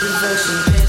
Devotion.